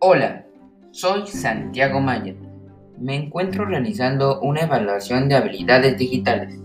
Hola, soy Santiago Maya. Me encuentro realizando una evaluación de habilidades digitales.